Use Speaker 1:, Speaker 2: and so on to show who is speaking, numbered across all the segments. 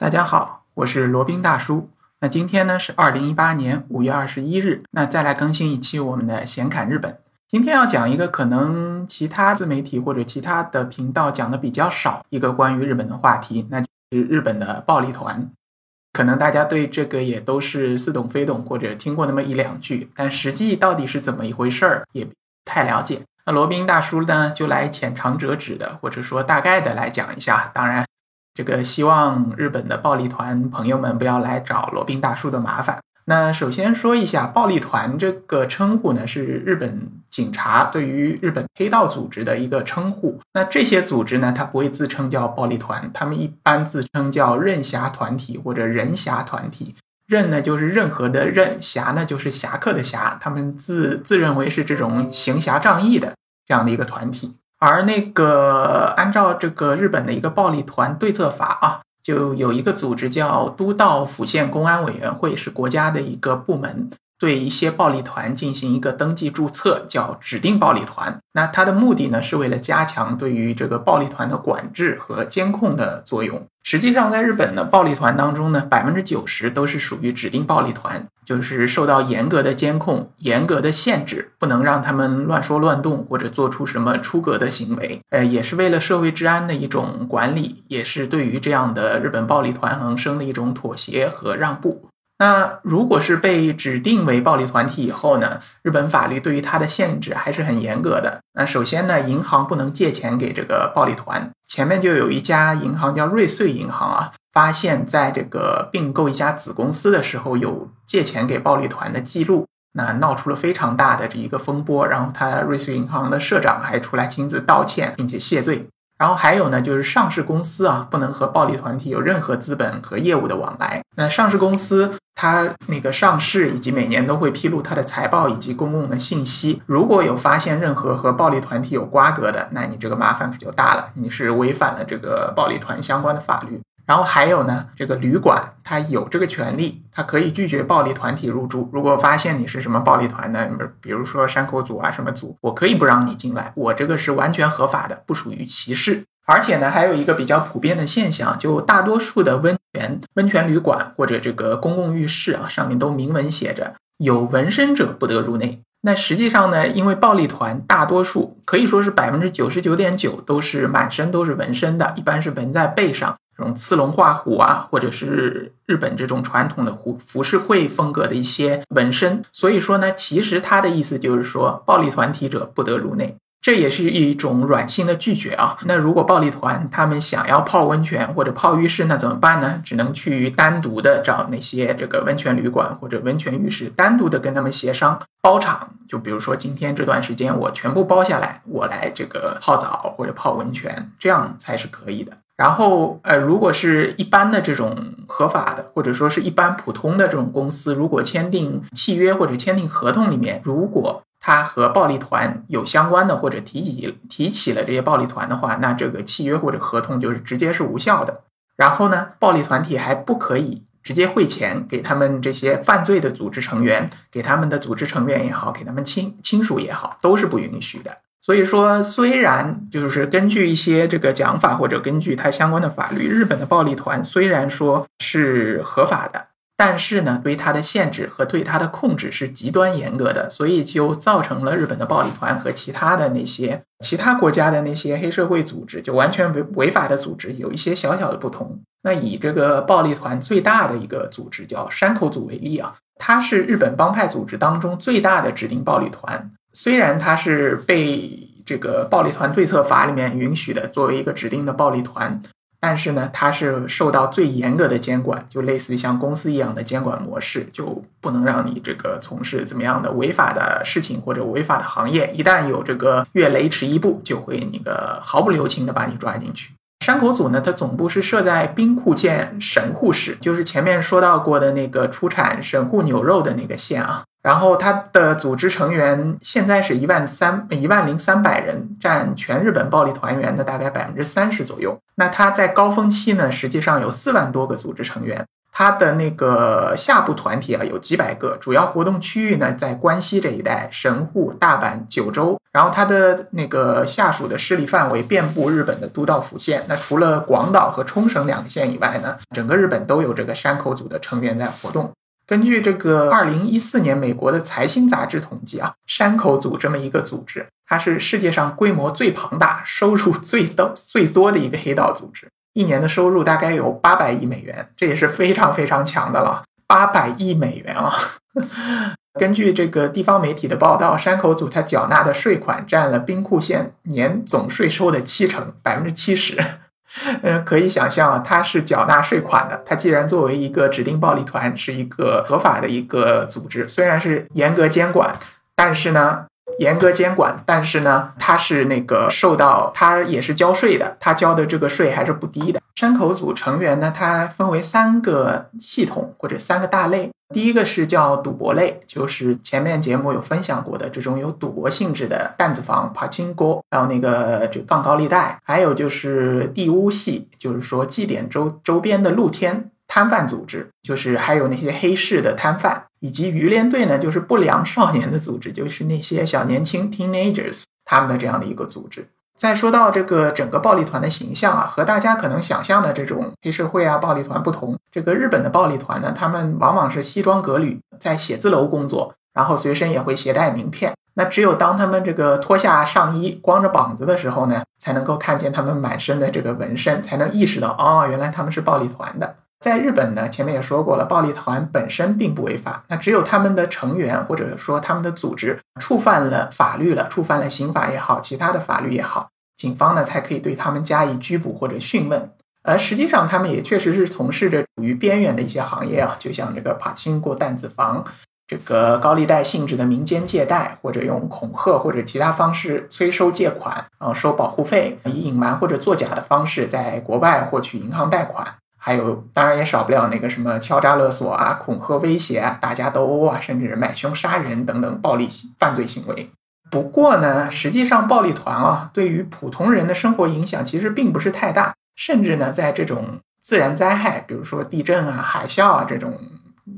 Speaker 1: 大家好，我是罗宾大叔。那今天呢是二零一八年五月二十一日，那再来更新一期我们的闲侃日本。今天要讲一个可能其他自媒体或者其他的频道讲的比较少一个关于日本的话题，那就是日本的暴力团。可能大家对这个也都是似懂非懂，或者听过那么一两句，但实际到底是怎么一回事儿也不太了解。那罗宾大叔呢就来浅尝辄止的，或者说大概的来讲一下。当然。这个希望日本的暴力团朋友们不要来找罗宾大叔的麻烦。那首先说一下，暴力团这个称呼呢，是日本警察对于日本黑道组织的一个称呼。那这些组织呢，它不会自称叫暴力团，他们一般自称叫任侠团体或者人侠团体。任呢就是任何的任，侠呢就是侠客的侠，他们自自认为是这种行侠仗义的这样的一个团体。而那个按照这个日本的一个暴力团对策法啊，就有一个组织叫都道府县公安委员会，是国家的一个部门。对一些暴力团进行一个登记注册，叫指定暴力团。那它的目的呢，是为了加强对于这个暴力团的管制和监控的作用。实际上，在日本的暴力团当中呢，百分之九十都是属于指定暴力团，就是受到严格的监控、严格的限制，不能让他们乱说乱动或者做出什么出格的行为。呃，也是为了社会治安的一种管理，也是对于这样的日本暴力团横生的一种妥协和让步。那如果是被指定为暴力团体以后呢？日本法律对于它的限制还是很严格的。那首先呢，银行不能借钱给这个暴力团。前面就有一家银行叫瑞穗银行啊，发现在这个并购一家子公司的时候有借钱给暴力团的记录，那闹出了非常大的这一个风波。然后他瑞穗银行的社长还出来亲自道歉并且谢罪。然后还有呢，就是上市公司啊，不能和暴力团体有任何资本和业务的往来。那上市公司它那个上市以及每年都会披露它的财报以及公共的信息。如果有发现任何和暴力团体有瓜葛的，那你这个麻烦可就大了，你是违反了这个暴力团相关的法律。然后还有呢，这个旅馆它有这个权利，它可以拒绝暴力团体入住。如果发现你是什么暴力团的，比如说山口组啊什么组，我可以不让你进来，我这个是完全合法的，不属于歧视。而且呢，还有一个比较普遍的现象，就大多数的温泉温泉旅馆或者这个公共浴室啊，上面都明文写着有纹身者不得入内。那实际上呢，因为暴力团大多数可以说是百分之九十九点九都是满身都是纹身的，一般是纹在背上。这种刺龙画虎啊，或者是日本这种传统的服服饰会风格的一些纹身，所以说呢，其实他的意思就是说，暴力团体者不得入内，这也是一种软性的拒绝啊。那如果暴力团他们想要泡温泉或者泡浴室，那怎么办呢？只能去单独的找那些这个温泉旅馆或者温泉浴室，单独的跟他们协商包场。就比如说今天这段时间我全部包下来，我来这个泡澡或者泡温泉，这样才是可以的。然后，呃，如果是一般的这种合法的，或者说是一般普通的这种公司，如果签订契约或者签订合同里面，如果他和暴力团有相关的，或者提起提起了这些暴力团的话，那这个契约或者合同就是直接是无效的。然后呢，暴力团体还不可以直接汇钱给他们这些犯罪的组织成员，给他们的组织成员也好，给他们亲亲属也好，都是不允许的。所以说，虽然就是根据一些这个讲法，或者根据它相关的法律，日本的暴力团虽然说是合法的，但是呢，对它的限制和对它的控制是极端严格的，所以就造成了日本的暴力团和其他的那些其他国家的那些黑社会组织，就完全违违法的组织有一些小小的不同。那以这个暴力团最大的一个组织叫山口组为例啊，它是日本帮派组织当中最大的指定暴力团。虽然它是被这个暴力团对策法里面允许的作为一个指定的暴力团，但是呢，它是受到最严格的监管，就类似于像公司一样的监管模式，就不能让你这个从事怎么样的违法的事情或者违法的行业。一旦有这个越雷池一步，就会那个毫不留情的把你抓进去。山口组呢，它总部是设在兵库县神户市，就是前面说到过的那个出产神户牛肉的那个县啊。然后它的组织成员现在是一万三一万零三百人，占全日本暴力团员的大概百分之三十左右。那它在高峰期呢，实际上有四万多个组织成员。它的那个下部团体啊有几百个，主要活动区域呢在关西这一带，神户、大阪、九州。然后它的那个下属的势力范围遍布日本的都道府县。那除了广岛和冲绳两个县以外呢，整个日本都有这个山口组的成员在活动。根据这个二零一四年美国的财新杂志统计啊，山口组这么一个组织，它是世界上规模最庞大、收入最多最多的一个黑道组织，一年的收入大概有八百亿美元，这也是非常非常强的了。八百亿美元啊！根据这个地方媒体的报道，山口组它缴纳的税款占了兵库县年总税收的七成，百分之七十。嗯，可以想象啊，他是缴纳税款的。他既然作为一个指定暴力团，是一个合法的一个组织，虽然是严格监管，但是呢，严格监管，但是呢，他是那个受到他也是交税的，他交的这个税还是不低的。山口组成员呢，它分为三个系统或者三个大类。第一个是叫赌博类，就是前面节目有分享过的这种有赌博性质的弹子房、爬金锅，还有那个就放高利贷，还有就是地屋系，就是说祭典周周边的露天摊贩组织，就是还有那些黑市的摊贩，以及鱼联队呢，就是不良少年的组织，就是那些小年轻 teenagers 他们的这样的一个组织。再说到这个整个暴力团的形象啊，和大家可能想象的这种黑社会啊暴力团不同。这个日本的暴力团呢，他们往往是西装革履，在写字楼工作，然后随身也会携带名片。那只有当他们这个脱下上衣、光着膀子的时候呢，才能够看见他们满身的这个纹身，才能意识到哦，原来他们是暴力团的。在日本呢，前面也说过了，暴力团本身并不违法，那只有他们的成员或者说他们的组织触犯了法律了，触犯了刑法也好，其他的法律也好，警方呢才可以对他们加以拘捕或者讯问。而实际上，他们也确实是从事着处于边缘的一些行业啊，就像这个帕金过担子房，这个高利贷性质的民间借贷，或者用恐吓或者其他方式催收借款，然后收保护费，以隐瞒或者作假的方式在国外获取银行贷款。还有，当然也少不了那个什么敲诈勒索啊、恐吓威胁啊、打架斗殴啊，甚至买凶杀人等等暴力犯罪行为。不过呢，实际上暴力团啊，对于普通人的生活影响其实并不是太大，甚至呢，在这种自然灾害，比如说地震啊、海啸啊这种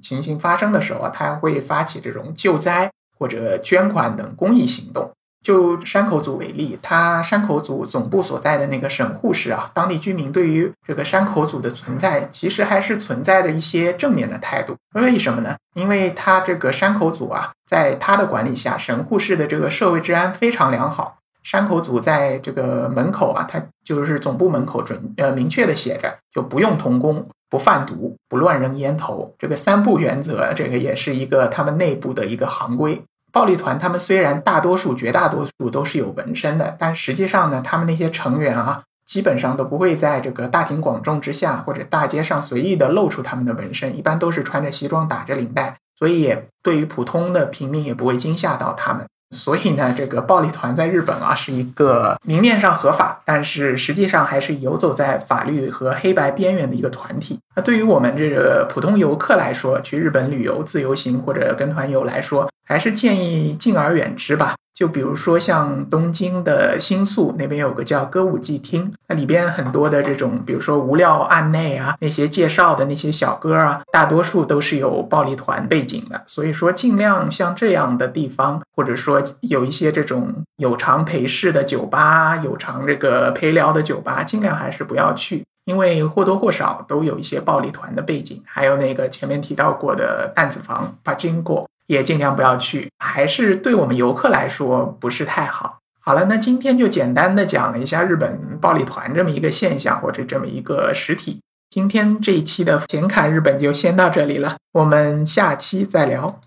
Speaker 1: 情形发生的时候啊，他会发起这种救灾或者捐款等公益行动。就山口组为例，它山口组总部所在的那个神户市啊，当地居民对于这个山口组的存在，其实还是存在着一些正面的态度。为什么呢？因为它这个山口组啊，在它的管理下，神户市的这个社会治安非常良好。山口组在这个门口啊，它就是总部门口准呃明确的写着，就不用童工，不贩毒，不乱扔烟头，这个三不原则，这个也是一个他们内部的一个行规。暴力团他们虽然大多数、绝大多数都是有纹身的，但实际上呢，他们那些成员啊，基本上都不会在这个大庭广众之下或者大街上随意的露出他们的纹身，一般都是穿着西装、打着领带，所以也对于普通的平民也不会惊吓到他们。所以呢，这个暴力团在日本啊，是一个明面上合法，但是实际上还是游走在法律和黑白边缘的一个团体。那对于我们这个普通游客来说，去日本旅游、自由行或者跟团游来说，还是建议敬而远之吧。就比如说像东京的新宿那边有个叫歌舞伎町，那里边很多的这种，比如说无料案内啊，那些介绍的那些小哥啊，大多数都是有暴力团背景的。所以说，尽量像这样的地方，或者说有一些这种有偿陪侍的酒吧、有偿这个陪聊的酒吧，尽量还是不要去，因为或多或少都有一些暴力团的背景。还有那个前面提到过的弹子房，把经过。也尽量不要去，还是对我们游客来说不是太好。好了，那今天就简单的讲了一下日本暴力团这么一个现象或者这么一个实体。今天这一期的闲侃日本就先到这里了，我们下期再聊。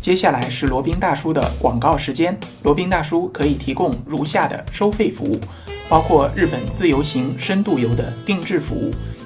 Speaker 1: 接下来是罗宾大叔的广告时间，罗宾大叔可以提供如下的收费服务，包括日本自由行、深度游的定制服务。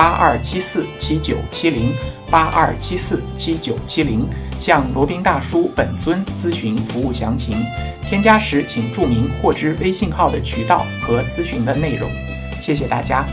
Speaker 1: 八二七四七九七零八二七四七九七零，向罗宾大叔本尊咨询服务详情。添加时请注明获知微信号的渠道和咨询的内容。谢谢大家。